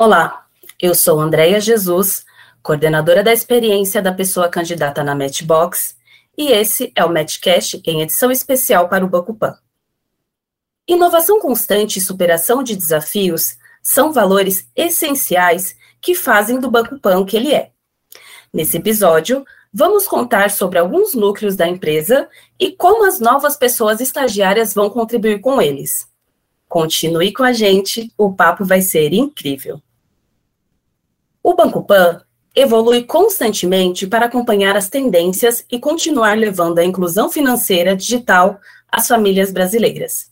Olá, eu sou Andréia Jesus, coordenadora da experiência da pessoa candidata na Matchbox, e esse é o Matchcast em edição especial para o Banco Pan. Inovação constante e superação de desafios são valores essenciais que fazem do Banco Pan o que ele é. Nesse episódio, vamos contar sobre alguns núcleos da empresa e como as novas pessoas estagiárias vão contribuir com eles. Continue com a gente, o papo vai ser incrível. O Banco Pan evolui constantemente para acompanhar as tendências e continuar levando a inclusão financeira digital às famílias brasileiras.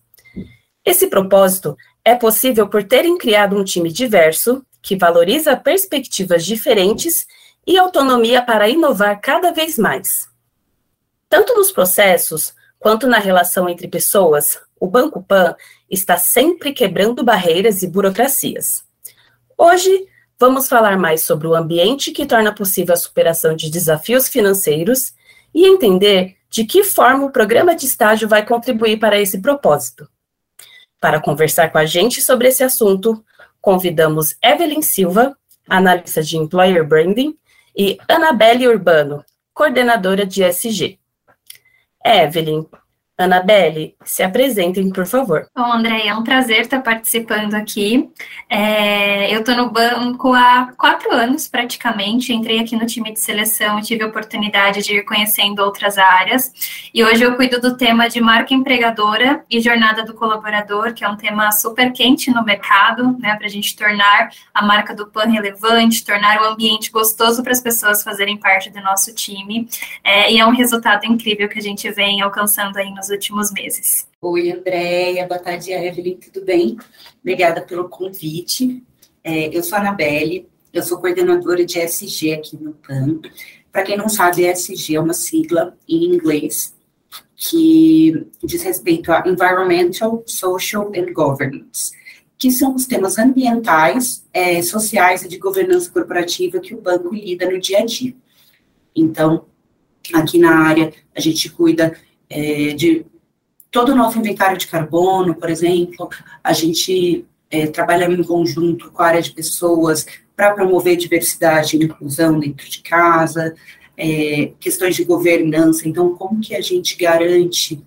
Esse propósito é possível por terem criado um time diverso, que valoriza perspectivas diferentes e autonomia para inovar cada vez mais. Tanto nos processos quanto na relação entre pessoas, o Banco Pan está sempre quebrando barreiras e burocracias. Hoje, vamos falar mais sobre o ambiente que torna possível a superação de desafios financeiros e entender de que forma o programa de estágio vai contribuir para esse propósito. Para conversar com a gente sobre esse assunto, convidamos Evelyn Silva, analista de Employer Branding, e Anabelle Urbano, coordenadora de SG. Evelyn, Anabelle, se apresentem, por favor. Bom, André, é um prazer estar participando aqui. É, eu estou no banco há quatro anos, praticamente. Entrei aqui no time de seleção tive a oportunidade de ir conhecendo outras áreas. E hoje eu cuido do tema de marca empregadora e jornada do colaborador, que é um tema super quente no mercado, né, para a gente tornar a marca do PAN relevante, tornar o ambiente gostoso para as pessoas fazerem parte do nosso time. É, e é um resultado incrível que a gente vem alcançando aí nos nos últimos meses. Oi, Andréia, boa tarde, Evelyn, tudo bem? Obrigada pelo convite. É, eu sou a Anabelle, eu sou coordenadora de SG aqui no PAN. Para quem não sabe, SG é uma sigla em inglês que diz respeito a Environmental, Social and Governance, que são os temas ambientais, é, sociais e de governança corporativa que o banco lida no dia a dia. Então, aqui na área, a gente cuida é, de todo o nosso inventário de carbono, por exemplo, a gente é, trabalha em conjunto com a área de pessoas para promover diversidade e inclusão dentro de casa, é, questões de governança, então como que a gente garante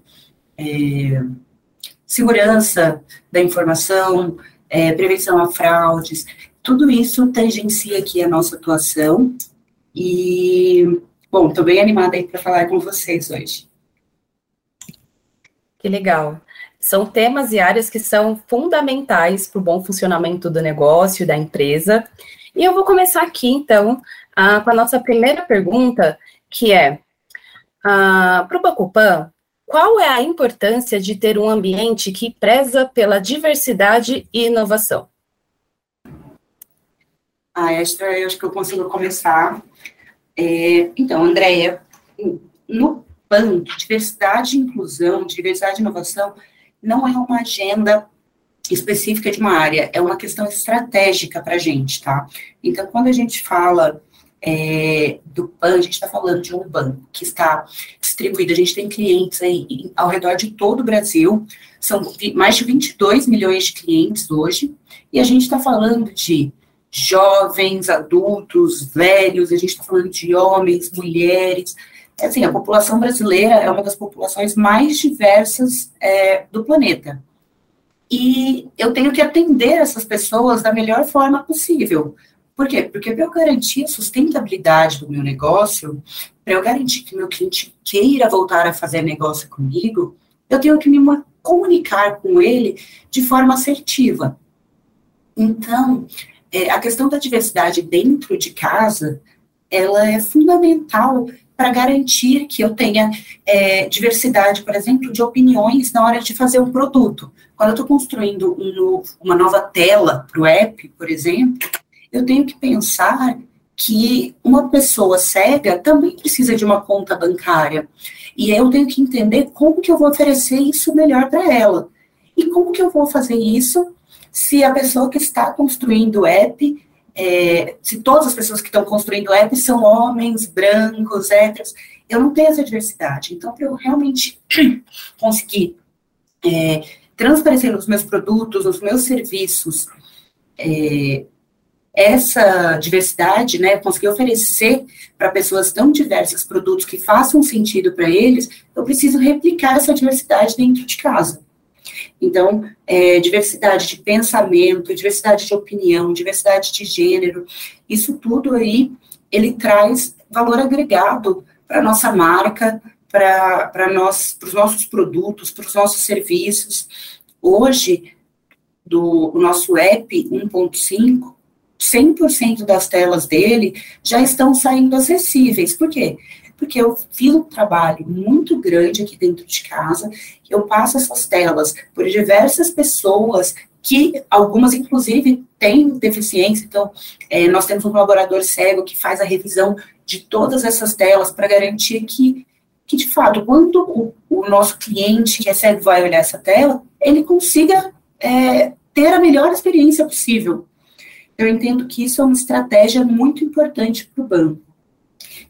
é, segurança da informação, é, prevenção a fraudes, tudo isso tangencia aqui a nossa atuação. E, bom, estou bem animada aí para falar com vocês hoje. Que legal. São temas e áreas que são fundamentais para o bom funcionamento do negócio da empresa. E eu vou começar aqui, então, uh, com a nossa primeira pergunta, que é, uh, para o Bacupan, qual é a importância de ter um ambiente que preza pela diversidade e inovação? Ah, esta eu acho que eu consigo começar. É, então, Andréia, no PAN, diversidade e inclusão, diversidade e inovação, não é uma agenda específica de uma área, é uma questão estratégica para a gente, tá? Então, quando a gente fala é, do PAN, a gente está falando de um banco que está distribuído, a gente tem clientes aí ao redor de todo o Brasil, são mais de 22 milhões de clientes hoje, e a gente está falando de jovens, adultos, velhos, a gente está falando de homens, mulheres, assim, a população brasileira é uma das populações mais diversas é, do planeta. E eu tenho que atender essas pessoas da melhor forma possível. Por quê? Porque para eu garantir a sustentabilidade do meu negócio, para eu garantir que meu cliente queira voltar a fazer negócio comigo, eu tenho que me comunicar com ele de forma assertiva. Então, é, a questão da diversidade dentro de casa, ela é fundamental para garantir que eu tenha é, diversidade, por exemplo, de opiniões na hora de fazer um produto. Quando eu estou construindo um novo, uma nova tela para o app, por exemplo, eu tenho que pensar que uma pessoa cega também precisa de uma conta bancária. E eu tenho que entender como que eu vou oferecer isso melhor para ela. E como que eu vou fazer isso se a pessoa que está construindo o app é, se todas as pessoas que estão construindo app são homens, brancos, héteros, eu não tenho essa diversidade. Então, para eu realmente conseguir é, transparecer nos meus produtos, nos meus serviços, é, essa diversidade, né, conseguir oferecer para pessoas tão diversas produtos que façam sentido para eles, eu preciso replicar essa diversidade dentro de casa. Então, é, diversidade de pensamento, diversidade de opinião, diversidade de gênero, isso tudo aí, ele traz valor agregado para a nossa marca, para nós, para os nossos produtos, para os nossos serviços. Hoje, do nosso app 1.5, 100% das telas dele já estão saindo acessíveis. Por quê? Porque eu fiz um trabalho muito grande aqui dentro de casa, eu passo essas telas por diversas pessoas que algumas, inclusive, têm deficiência. Então, é, nós temos um colaborador cego que faz a revisão de todas essas telas para garantir que, que, de fato, quando o, o, nosso cliente que é cego vai olhar essa tela, ele consiga é, ter a melhor experiência possível. Eu entendo que isso é uma estratégia muito importante para o banco.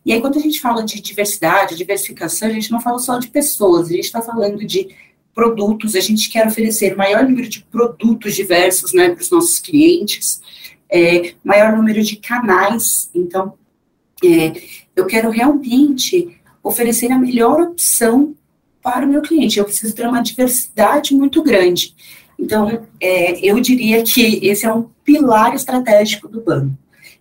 E aí, quando a gente fala de diversidade, diversificação, a gente não fala só de pessoas, a gente está falando de produtos, a gente quer oferecer maior número de produtos diversos né, para os nossos clientes, é, maior número de canais. Então, é, eu quero realmente oferecer a melhor opção para o meu cliente. Eu preciso ter uma diversidade muito grande. Então, é, eu diria que esse é um pilar estratégico do banco.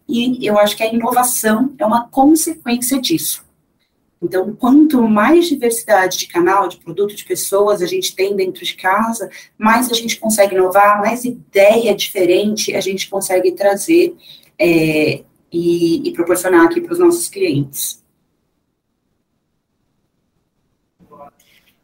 E eu acho que a inovação é uma consequência disso. Então, quanto mais diversidade de canal, de produto, de pessoas a gente tem dentro de casa, mais a gente consegue inovar, mais ideia diferente a gente consegue trazer é, e, e proporcionar aqui para os nossos clientes.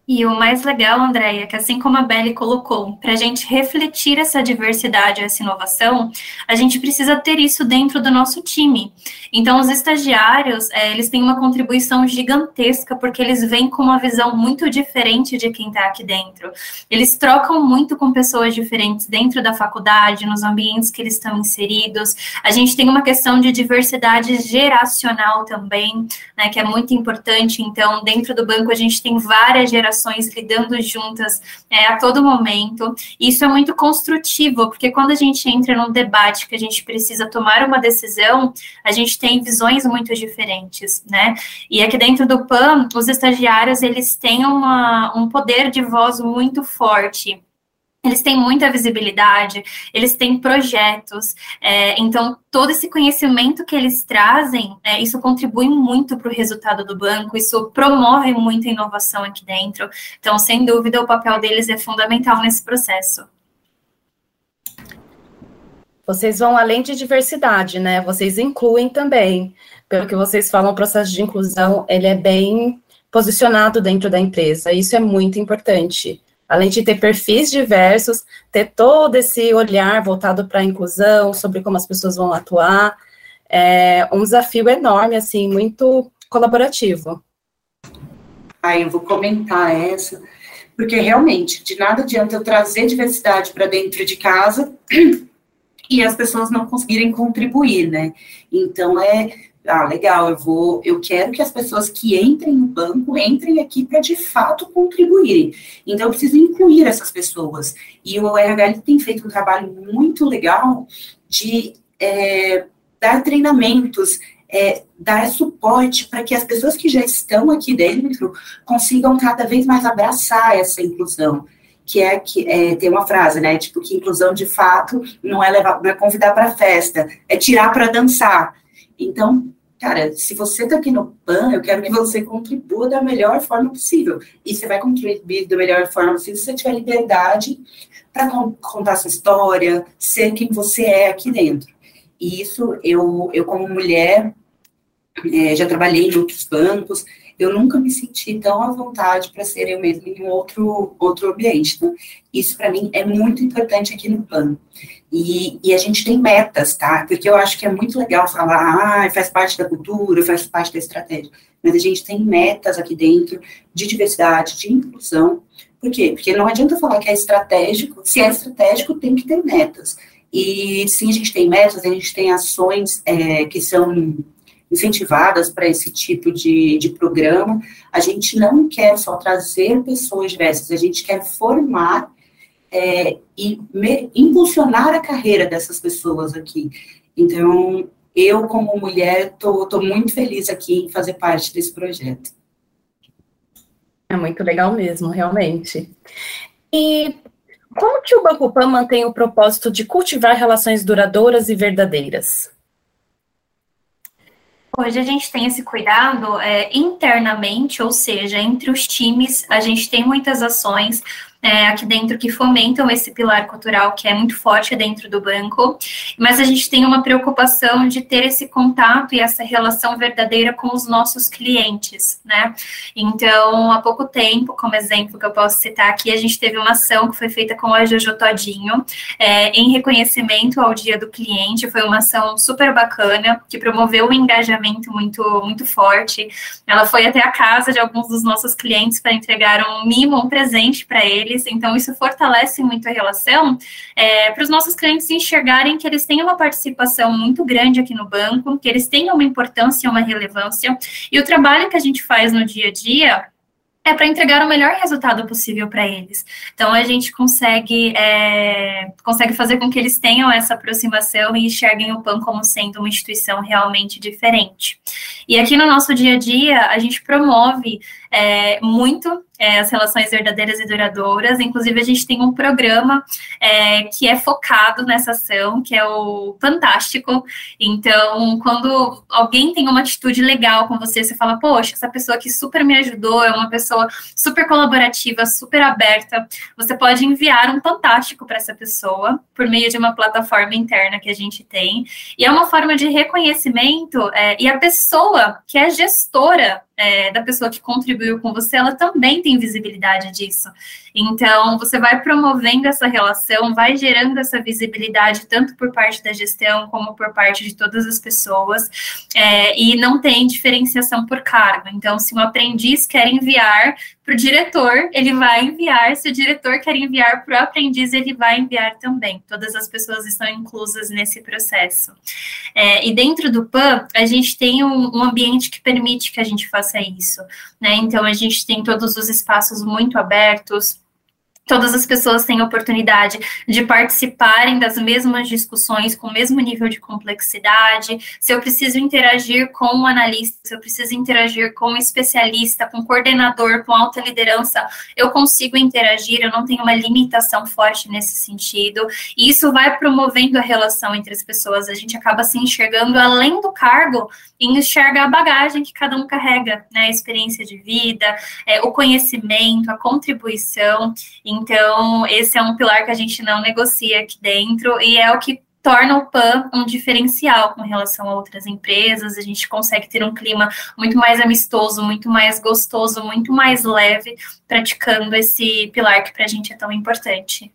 E o mais legal, Andréia, é que assim como a Belly colocou, para a gente refletir essa diversidade, essa inovação, a gente precisa ter isso dentro do nosso time. Então, os estagiários, é, eles têm uma contribuição gigantesca, porque eles vêm com uma visão muito diferente de quem está aqui dentro. Eles trocam muito com pessoas diferentes dentro da faculdade, nos ambientes que eles estão inseridos. A gente tem uma questão de diversidade geracional também, né, que é muito importante. Então, dentro do banco, a gente tem várias gerações gerações lidando juntas é, a todo momento. Isso é muito construtivo, porque quando a gente entra num debate que a gente precisa tomar uma decisão, a gente tem visões muito diferentes, né? E aqui dentro do PAN, os estagiários, eles têm uma, um poder de voz muito forte eles têm muita visibilidade, eles têm projetos, é, então todo esse conhecimento que eles trazem, é, isso contribui muito para o resultado do banco, isso promove muita inovação aqui dentro. Então, sem dúvida, o papel deles é fundamental nesse processo. Vocês vão além de diversidade, né? Vocês incluem também. Pelo que vocês falam, o processo de inclusão ele é bem posicionado dentro da empresa. Isso é muito importante além de ter perfis diversos, ter todo esse olhar voltado para a inclusão, sobre como as pessoas vão atuar, é um desafio enorme, assim, muito colaborativo. Aí eu vou comentar essa, porque realmente, de nada adianta eu trazer diversidade para dentro de casa e as pessoas não conseguirem contribuir, né? Então, é ah, legal, eu vou, eu quero que as pessoas que entrem no banco entrem aqui para de fato contribuírem. Então, eu preciso incluir essas pessoas. E o RH tem feito um trabalho muito legal de é, dar treinamentos, é, dar suporte para que as pessoas que já estão aqui dentro consigam cada vez mais abraçar essa inclusão que é que é, tem uma frase, né? Tipo, que inclusão de fato não é levar, não é convidar para festa, é tirar para dançar. Então, cara, se você está aqui no PAN, eu quero que você contribua da melhor forma possível. E você vai contribuir da melhor forma possível se você tiver liberdade para contar sua história, ser quem você é aqui dentro. E isso, eu, eu como mulher, é, já trabalhei em outros bancos, eu nunca me senti tão à vontade para ser eu mesma em outro, outro ambiente. Então, isso para mim é muito importante aqui no plano. E, e, a gente tem metas, tá? Porque eu acho que é muito legal falar, ah, faz parte da cultura, faz parte da estratégia. Mas a gente tem metas aqui dentro de diversidade, de inclusão. Por quê? Porque não adianta falar que é estratégico, se é estratégico, tem que ter metas. E sim, a gente tem metas, a gente tem ações é, que são incentivadas para esse tipo de, de programa. A gente não quer só trazer pessoas diversas, a gente quer formar é, e me, impulsionar a carreira dessas pessoas aqui. Então, eu, como mulher, estou muito feliz aqui em fazer parte desse projeto. É muito legal mesmo, realmente. E como que o Banco Pan mantém o propósito de cultivar relações duradouras e verdadeiras? Hoje a gente tem esse cuidado é, internamente, ou seja, entre os times, a gente tem muitas ações é, aqui dentro que fomentam esse pilar cultural que é muito forte dentro do banco, mas a gente tem uma preocupação de ter esse contato e essa relação verdadeira com os nossos clientes, né? Então, há pouco tempo, como exemplo que eu posso citar aqui, a gente teve uma ação que foi feita com a Jojo Todinho, é, em reconhecimento ao Dia do Cliente, foi uma ação super bacana, que promoveu um engajamento muito, muito forte. Ela foi até a casa de alguns dos nossos clientes para entregar um mimo, um presente para eles, então isso fortalece muito a relação, é, para os nossos clientes enxergarem que eles têm uma participação muito grande aqui no banco, que eles têm uma importância, uma relevância, e o trabalho que a gente faz no dia a dia é para entregar o melhor resultado possível para eles. Então a gente consegue é, consegue fazer com que eles tenham essa aproximação e enxerguem o PAN como sendo uma instituição realmente diferente. E aqui no nosso dia a dia a gente promove é, muito é, as relações verdadeiras e duradouras. Inclusive, a gente tem um programa é, que é focado nessa ação, que é o Fantástico. Então, quando alguém tem uma atitude legal com você, você fala, poxa, essa pessoa aqui super me ajudou, é uma pessoa super colaborativa, super aberta. Você pode enviar um Fantástico para essa pessoa por meio de uma plataforma interna que a gente tem. E é uma forma de reconhecimento, é, e a pessoa que é gestora é, da pessoa que contribuiu com você, ela também tem visibilidade disso. Então, você vai promovendo essa relação, vai gerando essa visibilidade, tanto por parte da gestão, como por parte de todas as pessoas, é, e não tem diferenciação por cargo. Então, se um aprendiz quer enviar para o diretor, ele vai enviar. Se o diretor quer enviar para o aprendiz, ele vai enviar também. Todas as pessoas estão inclusas nesse processo. É, e dentro do PAN, a gente tem um, um, ambiente que permite que a gente faça isso. Né? Então, a gente tem todos os espaços muito abertos todas as pessoas têm oportunidade de participarem das mesmas discussões com o mesmo nível de complexidade. Se eu preciso interagir com um analista, se eu preciso interagir com um especialista, com um coordenador, com alta liderança, eu consigo interagir, eu não tenho uma limitação forte nesse sentido. E isso vai promovendo a relação entre as pessoas. A gente acaba se enxergando além do cargo e enxerga a bagagem que cada um carrega, né? A experiência de vida, é, o conhecimento, a contribuição. Então, esse é um pilar que a gente não negocia aqui dentro e é o que torna o PAN um diferencial com relação a outras empresas. A gente consegue ter um clima muito mais amistoso, muito mais gostoso, muito mais leve, praticando esse pilar que para a gente é tão importante.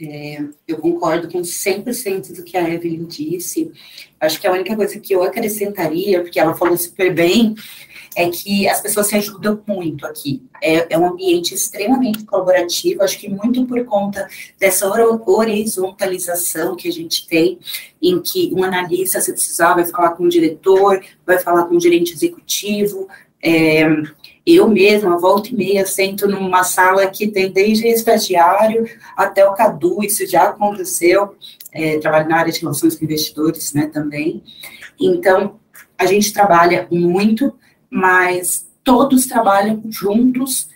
É, eu concordo com 100% do que a Evelyn disse. Acho que a única coisa que eu acrescentaria, porque ela falou super bem, é que as pessoas se ajudam muito aqui. É, é um ambiente extremamente colaborativo, acho que muito por conta dessa horizontalização que a gente tem, em que um analista, se precisar, vai falar com o diretor, vai falar com o gerente executivo. É, eu mesma, volta e meia, sento numa sala que tem desde estagiário até o CADU, isso já aconteceu, é, trabalho na área de relações com investidores, né, também. Então, a gente trabalha muito, mas todos trabalham juntos,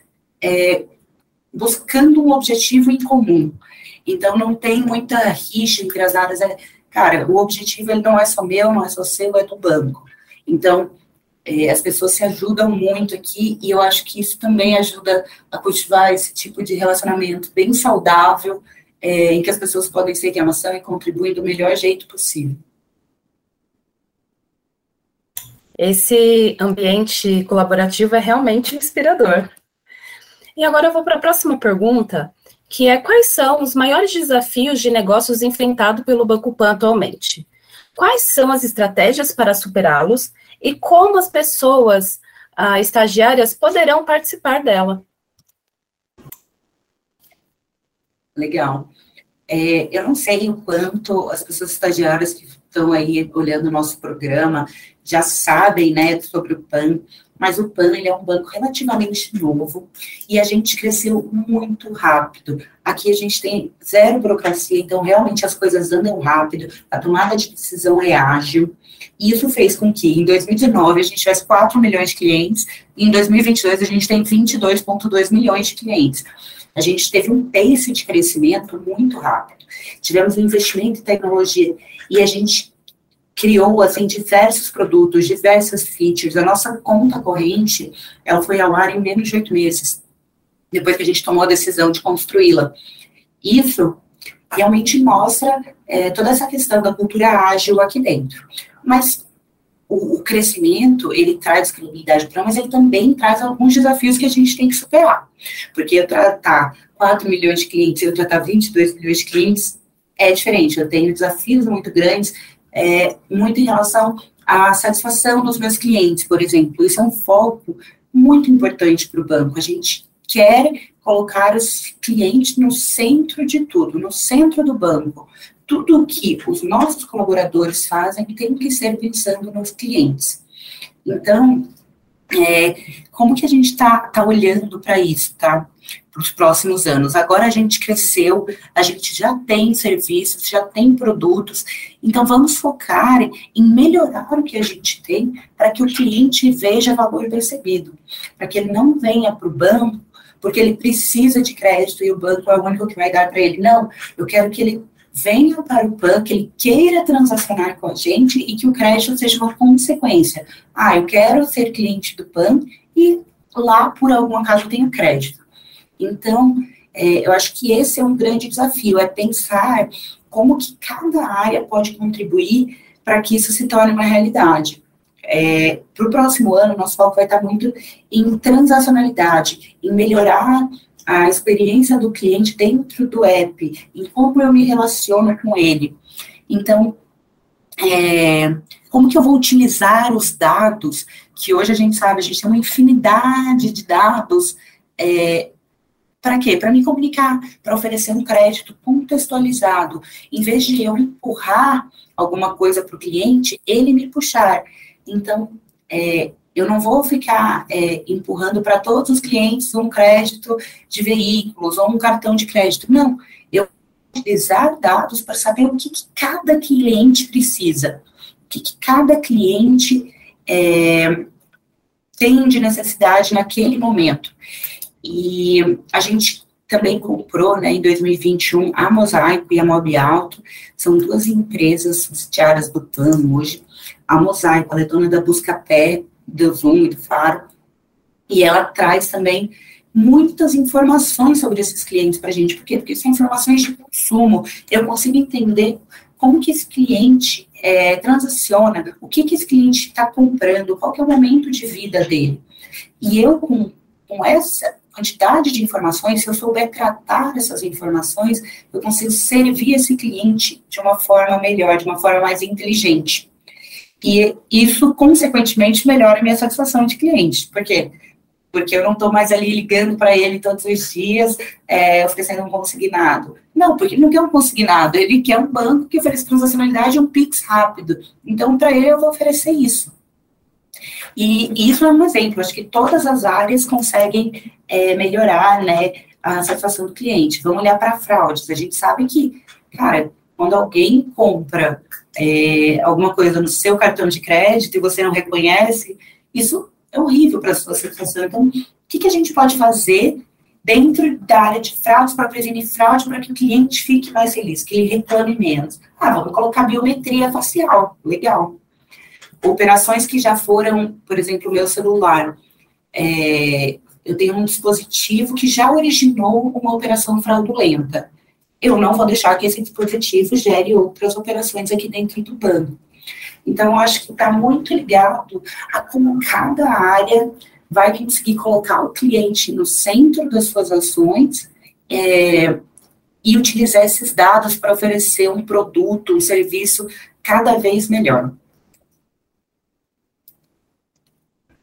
é, buscando um objetivo em comum. Então, não tem muita rixa entre as áreas. É, cara, o objetivo ele não é só meu, não é só seu, é do banco. Então, as pessoas se ajudam muito aqui e eu acho que isso também ajuda a cultivar esse tipo de relacionamento bem saudável, é, em que as pessoas podem elas são e contribuir do melhor jeito possível. Esse ambiente colaborativo é realmente inspirador. E agora eu vou para a próxima pergunta, que é quais são os maiores desafios de negócios enfrentados pelo Banco Pan atualmente? Quais são as estratégias para superá-los e como as pessoas ah, estagiárias poderão participar dela? Legal. é, eu não sei o quanto as pessoas estagiárias que estão aí olhando o nosso programa já sabem, né, sobre o PAN, mas o PAN ele é um banco relativamente novo e a gente cresceu muito rápido. Aqui a gente tem zero burocracia, então realmente as coisas andam rápido, a tomada de decisão é ágil. Isso fez com que em 2019 a gente tivesse 4 milhões de clientes e em 2022 a gente tem 22,2 milhões de clientes. A gente teve um pace de crescimento muito rápido. Tivemos um investimento em tecnologia e a gente criou assim diversos produtos, diversas features. A nossa conta corrente, ela foi ao ar em menos de oito meses, depois que a gente tomou a decisão de construí-la. Isso realmente mostra é, toda essa questão da cultura ágil aqui dentro. Mas o, o crescimento, ele traz credibilidade para mas ele também traz alguns desafios que a gente tem que superar. Porque eu tratar 4 milhões de clientes e eu tratar 22 milhões de clientes é diferente. Eu tenho desafios muito grandes é, muito em relação à satisfação dos meus clientes, por exemplo. Isso é um foco muito importante para o banco. A gente quer colocar os clientes no centro de tudo, no centro do banco. Tudo o que os nossos colaboradores fazem tem que ser pensando nos clientes. Então, é, como que a gente está tá olhando para isso, tá? Para os próximos anos. Agora a gente cresceu, a gente já tem serviços, já tem produtos, então vamos focar em melhorar o que a gente tem para que o cliente veja valor percebido, para que ele não venha para o banco porque ele precisa de crédito e o banco é o único que vai dar para ele. Não, eu quero que ele venha para o PAN, que ele queira transacionar com a gente e que o crédito seja uma consequência. Ah, eu quero ser cliente do PAN e lá, por algum acaso, tenho crédito. Então, é, eu acho que esse é um grande desafio, é pensar como que cada área pode contribuir para que isso se torne uma realidade. É, para o próximo ano, nosso foco vai estar muito em transacionalidade, em melhorar a experiência do cliente dentro do app, em como eu me relaciono com ele. Então, é, como que eu vou utilizar os dados, que hoje a gente sabe, a gente tem uma infinidade de dados, é, para quê? Para me comunicar, para oferecer um crédito contextualizado. Em vez de eu empurrar alguma coisa para o cliente, ele me puxar. Então, é, eu não vou ficar é, empurrando para todos os clientes um crédito de veículos ou um cartão de crédito. Não, eu vou utilizar dados para saber o que, que cada cliente precisa, o que, que cada cliente é, tem de necessidade naquele momento. E a gente também comprou, né, em 2021, a Mosaico e a Mob Alto, são duas empresas sediárias do PAN hoje. A Mosaico, é dona da Buscapé, do Zoom e do Faro, e ela traz também muitas informações sobre esses clientes para a gente, por quê? Porque são informações de consumo, eu consigo entender como que esse cliente é, transiciona, o que que esse cliente está comprando, qual que é o momento de vida dele. E eu, com, com essa quantidade de informações, se eu souber tratar essas informações, eu consigo servir esse cliente de uma forma melhor, de uma forma mais inteligente. E isso, consequentemente, melhora a minha satisfação de cliente. Por quê? Porque eu não estou mais ali ligando para ele todos os dias, é, oferecendo um consignado. Não, porque ele não quer um consignado, ele quer um banco que ofereça transacionalidade e um PIX rápido. Então, para ele, eu vou oferecer isso. E, isso é um exemplo, acho que todas as áreas conseguem é, melhorar né, a satisfação do cliente. Vamos olhar para fraudes. A gente sabe que, cara, quando alguém compra é, alguma coisa no seu cartão de crédito e você não reconhece, isso é horrível para a sua satisfação. Então, o que, que a gente pode fazer dentro da área de fraudes para prevenir fraude para que o cliente fique mais feliz, que ele reclame menos? Ah, vamos colocar biometria facial, legal. Operações que já foram, por exemplo, o meu celular. É, eu tenho um dispositivo que já originou uma operação fraudulenta eu não vou deixar que esse dispositivo gere outras operações aqui dentro do banco. Então, acho que está muito ligado a como cada área vai conseguir colocar o cliente no centro das suas ações é, e utilizar esses dados para oferecer um produto, um serviço cada vez melhor.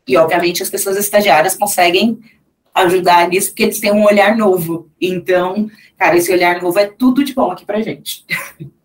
E, obviamente, as pessoas estagiárias conseguem ajudar nisso, porque eles têm um olhar novo. Então, cara, esse olhar novo é tudo de bom aqui pra gente.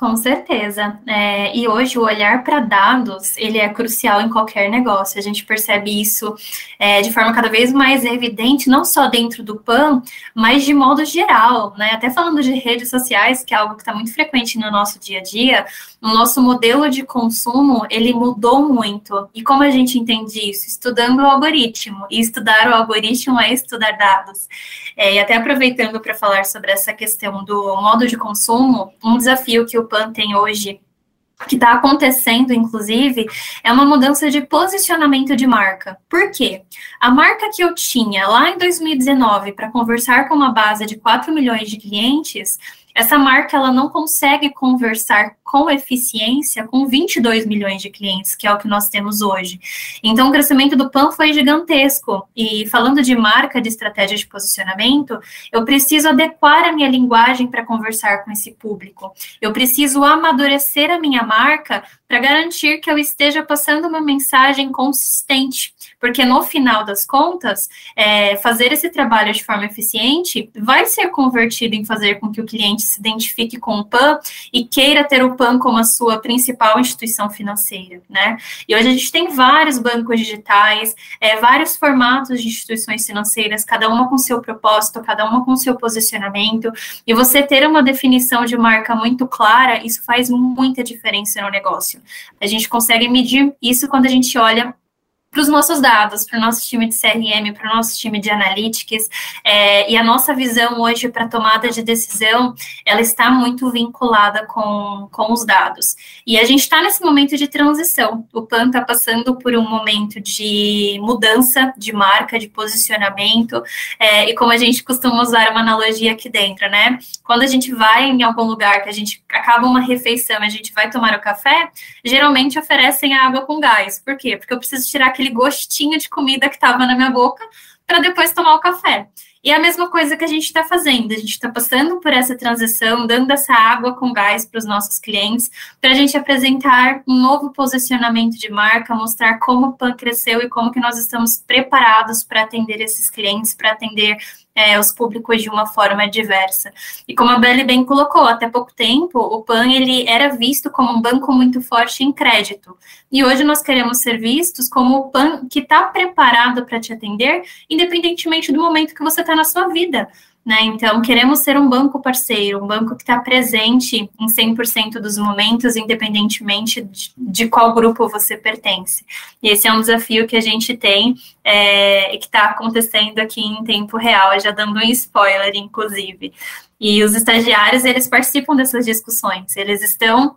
Com certeza. É, e hoje o olhar para dados ele é crucial em qualquer negócio. A gente percebe isso é, de forma cada vez mais evidente, não só dentro do PAN, mas de modo geral, né? Até falando de redes sociais, que é algo que está muito frequente no nosso dia a dia, o nosso modelo de consumo ele mudou muito. E como a gente entende isso? Estudando o algoritmo. E estudar o algoritmo é estudar dados. É, e até aproveitando para falar sobre essa questão do modo de consumo, um desafio que o PAN tem hoje que está acontecendo, inclusive, é uma mudança de posicionamento de marca. Por quê? A marca que eu tinha lá em 2019 para conversar com uma base de 4 milhões de clientes, essa marca ela não consegue conversar com eficiência com 22 milhões de clientes, que é o que nós temos hoje. Então, o crescimento do PAN foi gigantesco. E falando de marca, de estratégia de posicionamento, eu preciso adequar a minha linguagem para conversar com esse público. Eu preciso amadurecer a minha marca para garantir que eu esteja passando uma mensagem consistente, porque no final das contas, é, fazer esse trabalho de forma eficiente vai ser convertido em fazer com que o cliente se identifique com o PAN e queira ter o PAN como a sua principal instituição financeira, né? E hoje a gente tem vários bancos digitais, é, vários formatos de instituições financeiras, cada uma com seu propósito, cada uma com seu posicionamento, e você ter uma definição de marca muito clara, isso faz muita diferença no negócio. A gente consegue medir isso quando a gente olha para os nossos dados, para o nosso time de CRM, para o nosso time de analytics, é, e a nossa visão hoje para tomada de decisão, ela está muito vinculada com, com os dados. E a gente está nesse momento de transição. O PAN está passando por um momento de mudança de marca, de posicionamento, é, e como a gente costuma usar uma analogia aqui dentro, né? Quando a gente vai em algum lugar que a gente acaba uma refeição, a gente vai tomar o café, geralmente oferecem água com gás. Por quê? Porque eu preciso tirar aquele gostinho de comida que estava na minha boca para depois tomar o café. E é a mesma coisa que a gente está fazendo, a gente está passando por essa transição, dando essa água com gás para os nossos clientes, para a gente apresentar um novo posicionamento de marca, mostrar como o PAN cresceu e como que nós estamos preparados para atender esses clientes, para atender é, os públicos de uma forma diversa. E como a Belle bem colocou, até pouco tempo, o PAN ele era visto como um banco muito forte em crédito. E hoje nós queremos ser vistos como o PAN que está preparado para te atender, independentemente do momento que você está na sua vida. Né? Então, queremos ser um banco parceiro, um banco que está presente em 100% dos momentos, independentemente de, de, qual grupo você pertence. E esse é um desafio que a gente tem é, e que está acontecendo aqui em tempo real, já dando um spoiler, inclusive. E os estagiários, eles participam dessas discussões, eles estão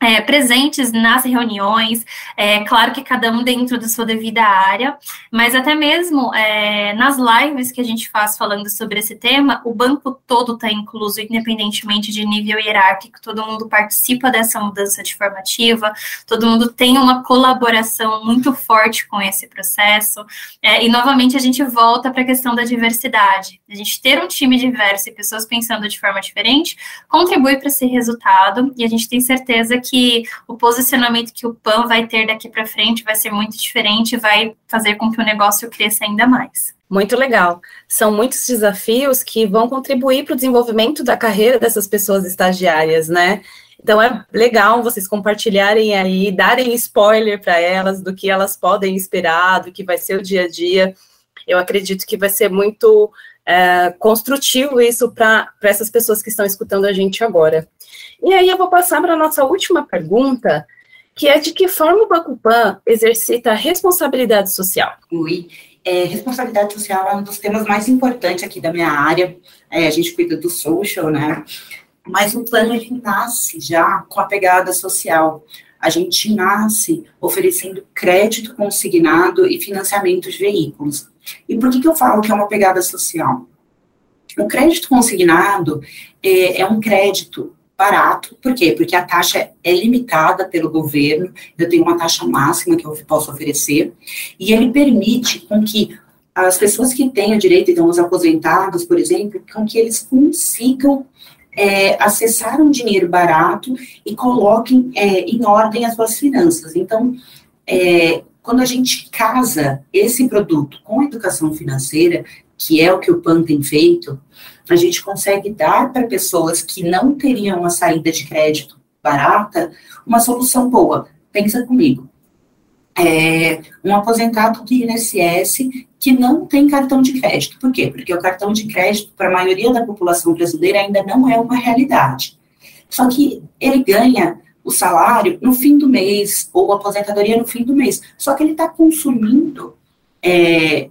é, presentes nas reuniões, é claro que cada um dentro da sua devida área, mas até mesmo é, nas lives que a gente faz falando sobre esse tema, o banco todo está incluso, independentemente de nível hierárquico, todo mundo participa dessa mudança de formativa, todo mundo tem uma colaboração muito forte com esse processo, é, e novamente a gente volta para a questão da diversidade. A gente ter um time diverso e pessoas pensando de forma diferente contribui para esse resultado, e a gente tem certeza que que o posicionamento que o PAN vai ter daqui para frente vai ser muito diferente, vai fazer com que o negócio cresça ainda mais. Muito legal. São muitos desafios que vão contribuir para o desenvolvimento da carreira dessas pessoas estagiárias, né? Então é legal vocês compartilharem aí, darem spoiler para elas do que elas podem esperar, do que vai ser o dia a dia. Eu acredito que vai ser muito é, construtivo isso para essas pessoas que estão escutando a gente agora. E aí eu vou passar para a nossa última pergunta, que é de que forma o Bacupan exercita a responsabilidade social? Ui, é, responsabilidade social é um dos temas mais importantes aqui da minha área. É, a gente cuida do social, né? Mas o plano ele nasce já com a pegada social. A gente nasce oferecendo crédito consignado e financiamento de veículos. E por que, que eu falo que é uma pegada social? O crédito consignado é, é um crédito barato, por quê? Porque a taxa é limitada pelo governo, eu tenho uma taxa máxima que eu posso oferecer, e ele permite com que as pessoas que têm o direito, então os aposentados, por exemplo, com que eles consigam é, acessar um dinheiro barato e coloquem é, em ordem as suas finanças. Então, é, quando a gente casa esse produto com a educação financeira, que é o que o PAN tem feito, a gente consegue dar para pessoas que não teriam uma saída de crédito barata uma solução boa. Pensa comigo. É, um aposentado do INSS que não tem cartão de crédito. Por quê? Porque o cartão de crédito, para a maioria da população brasileira, ainda não é uma realidade. Só que ele ganha o salário no fim do mês, ou a aposentadoria no fim do mês. Só que ele está consumindo, é,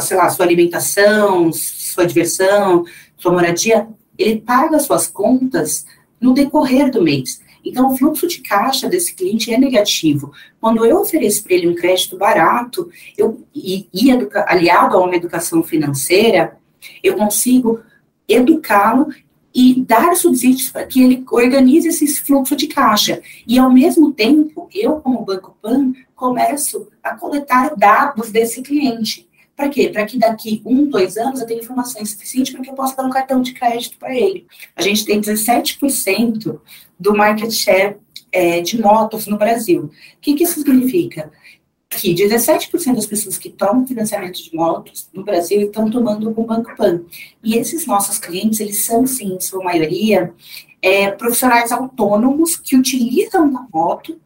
sei lá, sua alimentação, sua diversão, sua moradia, ele paga suas contas no decorrer do mês. Então, o fluxo de caixa desse cliente é negativo. Quando eu ofereço para ele um crédito barato, eu, e, e educa, aliado a uma educação financeira, eu consigo educá-lo e dar subsídios para que ele organize esse fluxo de caixa. E, ao mesmo tempo, eu, como Banco Pan, começo a coletar dados desse cliente. Para quê? Para que daqui um, dois anos eu tenha informações suficientes para que eu possa dar um cartão de crédito para ele. A gente tem 17% do market share é, de motos no Brasil. O que, que isso significa? Que 17% das pessoas que tomam financiamento de motos no Brasil estão tomando com o Banco Pan. E esses nossos clientes, eles são, sim, em sua maioria, é, profissionais autônomos que utilizam a moto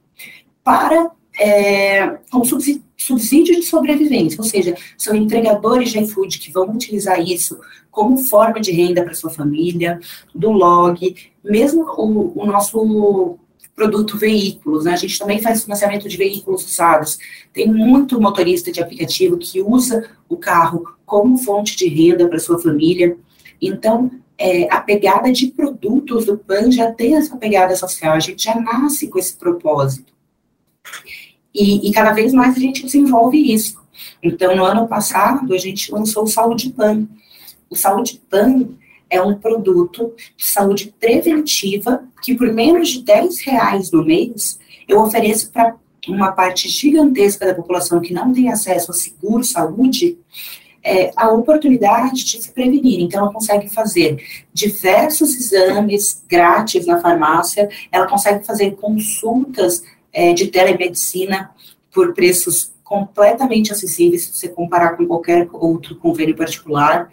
para é, subsídio subsídio de sobrevivência, ou seja, são entregadores de iFood que vão utilizar isso como forma de renda para sua família, do log, mesmo o, o nosso produto veículos, né? A gente também faz financiamento de veículos usados. Tem muito motorista de aplicativo que usa o carro como fonte de renda para sua família. Então, é, a pegada de produtos do PAN já tem essa pegada social, a gente já nasce com esse propósito. E, e, cada vez mais a gente desenvolve isso. Então, no ano passado, a gente lançou o Saúde Pan. O Saúde Pan é um produto de saúde preventiva que, por menos de 10 reais no mês, eu ofereço para uma parte gigantesca da população que não tem acesso a seguro saúde, é, a oportunidade de se prevenir. Então, ela consegue fazer diversos exames grátis na farmácia, ela consegue fazer consultas é, de telemedicina por preços completamente acessíveis, se você comparar com qualquer outro convênio particular.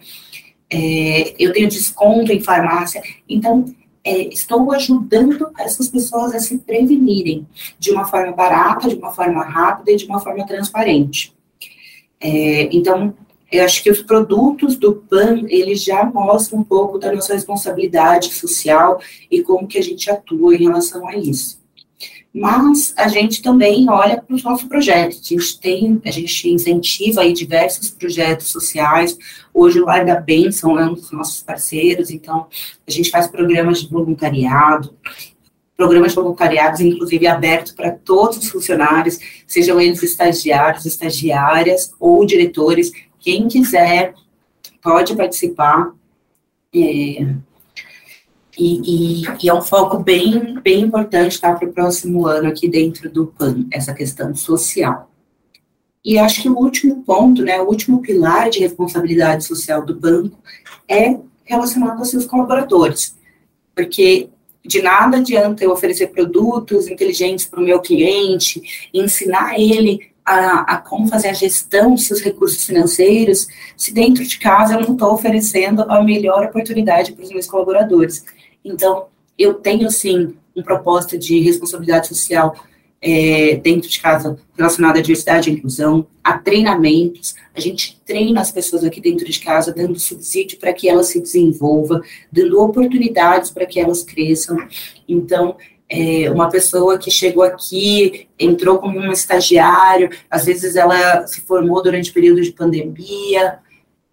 É, eu tenho desconto em farmácia, então é, estou ajudando essas pessoas a se prevenirem de uma forma barata, de uma forma rápida e de uma forma transparente. É, então, eu acho que os produtos do PAN, eles já mostram um pouco da nossa responsabilidade social e como que a gente atua em relação a isso mas a gente também olha para os nossos projetos. A gente tem, a gente incentiva aí diversos projetos sociais. Hoje o Lar da Bênção é um dos nossos parceiros, então a gente faz programas de voluntariado, programas de voluntariados, inclusive abertos para todos os funcionários, sejam eles estagiários, estagiárias ou diretores, quem quiser pode participar. É, e, e, e, é um foco bem, bem importante tá, para o próximo ano aqui dentro do PAN, essa questão social. E acho que o último ponto, né, o último pilar de responsabilidade social do banco é relacionado aos seus colaboradores. Porque de nada adianta eu oferecer produtos inteligentes para o meu cliente, ensinar ele a, a, como fazer a gestão dos seus recursos financeiros, se dentro de casa eu não estou oferecendo a melhor oportunidade para os meus colaboradores. Então, eu tenho, sim, um propósito de responsabilidade social é, dentro de casa relacionada à diversidade e inclusão, a treinamentos. A gente treina as pessoas aqui dentro de casa, dando subsídio para que elas se desenvolvam, dando oportunidades para que elas cresçam. Então, é, uma pessoa que chegou aqui, entrou como um estagiário, às vezes ela se formou durante o período de pandemia,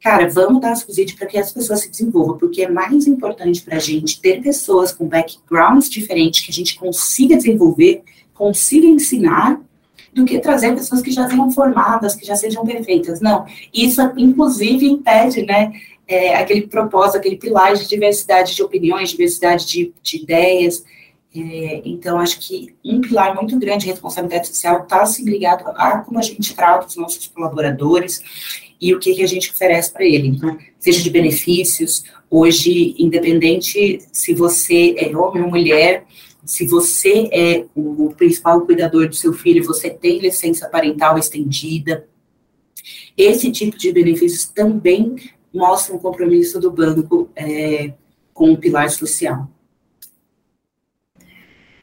cara, vamos dar subsídio para que as pessoas se desenvolvam, porque é mais importante para a gente ter pessoas com backgrounds diferentes que a gente consiga desenvolver, consiga ensinar, do que trazer pessoas que já sejam formadas, que já sejam perfeitas. Não, isso inclusive impede, né, é, aquele propósito, aquele pilar de diversidade de opiniões, diversidade de, de ideias. É, então, acho que um pilar muito grande de responsabilidade social está se ligado a como a gente trata os nossos colaboradores e o que, que a gente oferece para ele. Então, seja de benefícios, hoje, independente se você é homem ou mulher, se você é o principal cuidador do seu filho, você tem licença parental estendida. Esse tipo de benefícios também mostra um compromisso do banco é, com o pilar social.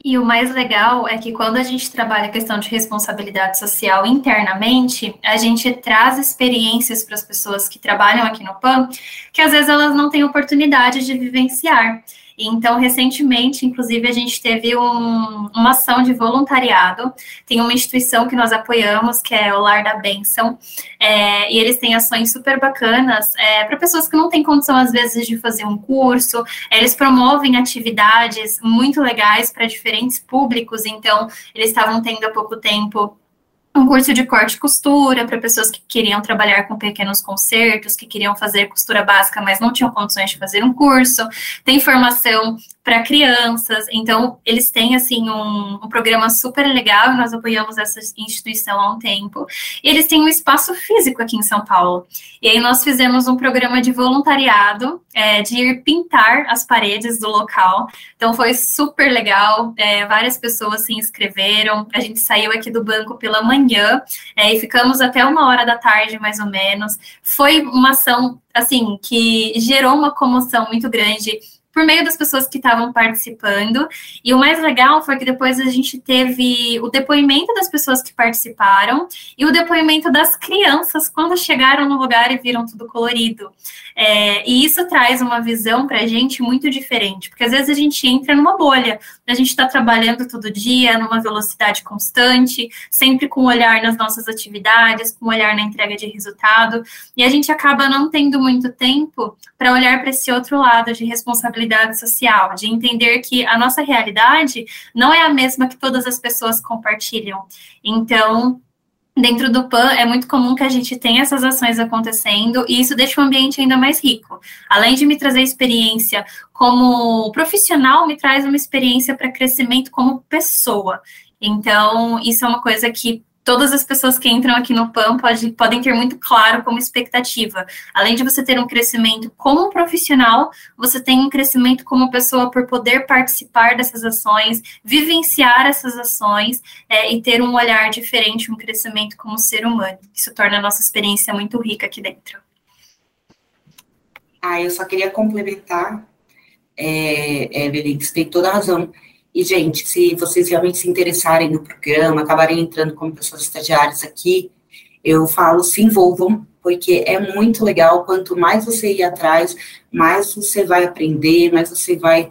E o mais legal é que quando a gente trabalha a questão de responsabilidade social internamente, a gente traz experiências para as pessoas que trabalham aqui no PAN, que às vezes elas não têm oportunidade de vivenciar. Então, recentemente, inclusive, a gente teve um, uma ação de voluntariado. Tem uma instituição que nós apoiamos, que é o Lar da Bênção, é, e eles têm ações super bacanas é, para pessoas que não têm condição, às vezes, de fazer um curso. Eles promovem atividades muito legais para diferentes públicos. Então, eles estavam tendo há pouco tempo um curso de corte e costura para pessoas que queriam trabalhar com pequenos concertos, que queriam fazer costura básica, mas não tinham condições de fazer um curso. Tem formação para crianças. Então, eles têm, assim, um, um, programa super legal, nós apoiamos essa instituição há um tempo. E eles têm um espaço físico aqui em São Paulo. E aí nós fizemos um programa de voluntariado, é, de ir pintar as paredes do local. Então, foi super legal, é, várias pessoas se inscreveram, a gente saiu aqui do banco pela manhã, é, e ficamos até uma hora da tarde, mais ou menos. Foi uma ação, assim, que gerou uma comoção muito grande, por meio das pessoas que estavam participando. E o mais legal foi que depois a gente teve o depoimento das pessoas que participaram e o depoimento das crianças quando chegaram no lugar e viram tudo colorido. É, e isso traz uma visão para a gente muito diferente, porque às vezes a gente entra numa bolha, a gente está trabalhando todo dia, numa velocidade constante, sempre com um olhar nas nossas atividades, com um olhar na entrega de resultado, e a gente acaba não tendo muito tempo para olhar para esse outro lado de responsabilidade social, de entender que a nossa realidade não é a mesma que todas as pessoas compartilham. Então, dentro do PAN é muito comum que a gente tenha essas ações acontecendo e isso deixa o ambiente ainda mais rico. Além de me trazer experiência como profissional, me traz uma experiência para crescimento como pessoa. Então, isso é uma coisa que todas as pessoas que entram aqui no PAN pode, podem ter muito claro como expectativa. Além de você ter um crescimento como profissional, você tem um crescimento como pessoa por poder participar dessas ações, vivenciar essas ações é, e ter um olhar diferente, um crescimento como ser humano. Isso torna a nossa experiência muito rica aqui dentro. Ah, eu só queria complementar, é, Evelyn, você tem toda a razão. E, gente, se vocês realmente se interessarem no programa, acabarem entrando como pessoas estagiárias aqui, eu falo, se envolvam, porque é muito legal. Quanto mais você ir atrás, mais você vai aprender, mais você vai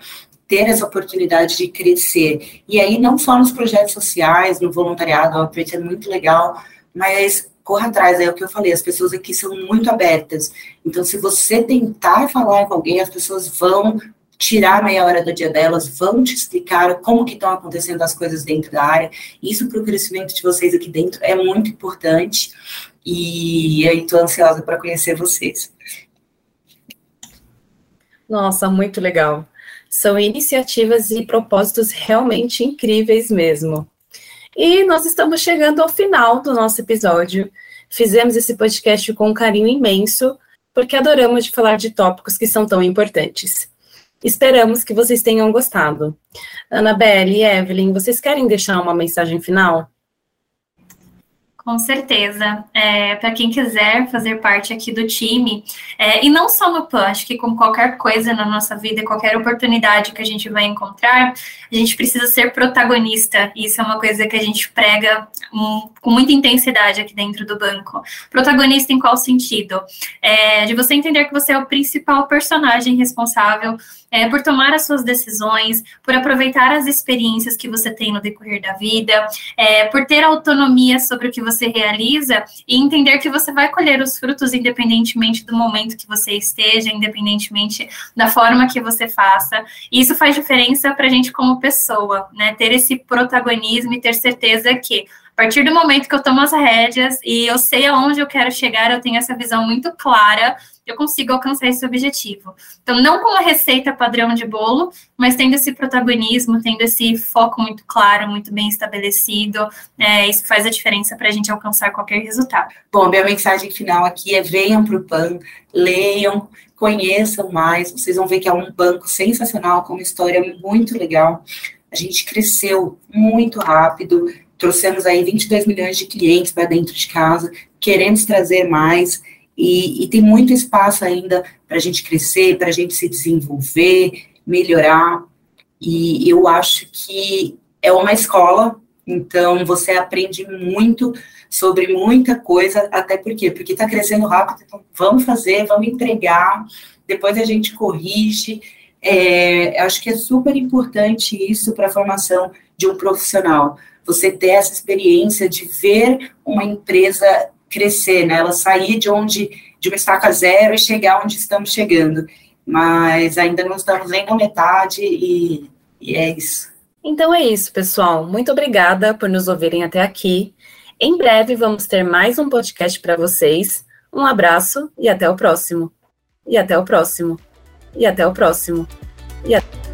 ter essa oportunidade de crescer. E aí, não só nos projetos sociais, no voluntariado, obviamente é muito legal, mas corra atrás, é o que eu falei, as pessoas aqui são muito abertas. Então, se você tentar falar com alguém, as pessoas vão tirar meia hora do dia delas, vão te explicar como que estão acontecendo as coisas dentro da área. Isso para o crescimento de vocês aqui dentro é muito importante. E aí estou ansiosa para conhecer vocês. Nossa, muito legal. São iniciativas e propósitos realmente incríveis mesmo. E nós estamos chegando ao final do nosso episódio. Fizemos esse podcast com um carinho imenso, porque adoramos falar de tópicos que são tão importantes. Esperamos que vocês tenham gostado. Annabelle e Evelyn, vocês querem deixar uma mensagem final? Com certeza. É, Para quem quiser fazer parte aqui do time, é, e não só no PAN, acho que com qualquer coisa na nossa vida, qualquer oportunidade que a gente vai encontrar, a gente precisa ser protagonista. Isso é uma coisa que a gente prega um, com muita intensidade aqui dentro do banco. Protagonista em qual sentido? É, de você entender que você é o principal personagem responsável é, por tomar as suas decisões, por aproveitar as experiências que você tem no decorrer da vida, é, por ter autonomia sobre o que você realiza e entender que você vai colher os frutos independentemente do momento que você esteja, independentemente da forma que você faça. E isso faz diferença para a gente como pessoa, né? Ter esse protagonismo e ter certeza que a partir do momento que eu tomo as rédeas e eu sei aonde eu quero chegar, eu tenho essa visão muito clara, eu consigo alcançar esse objetivo. Então, não com uma receita padrão de bolo, mas tendo esse protagonismo, tendo esse foco muito claro, muito bem estabelecido, é, isso faz a diferença para a gente alcançar qualquer resultado. Bom, minha mensagem final aqui é venham para o PAN, leiam, conheçam mais, vocês vão ver que é um banco sensacional, com uma história muito legal. a gente cresceu muito rápido, trouxemos aí 22 milhões de clientes para dentro de casa, queremos trazer mais, e, e tem muito espaço ainda para a gente crescer, para a gente se desenvolver, melhorar, e eu acho que é uma escola, então você aprende muito sobre muita coisa, até porque porque está crescendo rápido, então vamos fazer, vamos entregar, depois a gente corrige. É, acho que é super importante isso para a formação de um profissional. Você ter essa experiência de ver uma empresa crescer, né? Ela sair de onde de uma estaca zero e chegar onde estamos chegando. Mas ainda não estamos nem na metade e, e é isso. Então é isso, pessoal. Muito obrigada por nos ouvirem até aqui. Em breve vamos ter mais um podcast para vocês. Um abraço e até o próximo. E até o próximo. E até o próximo. E até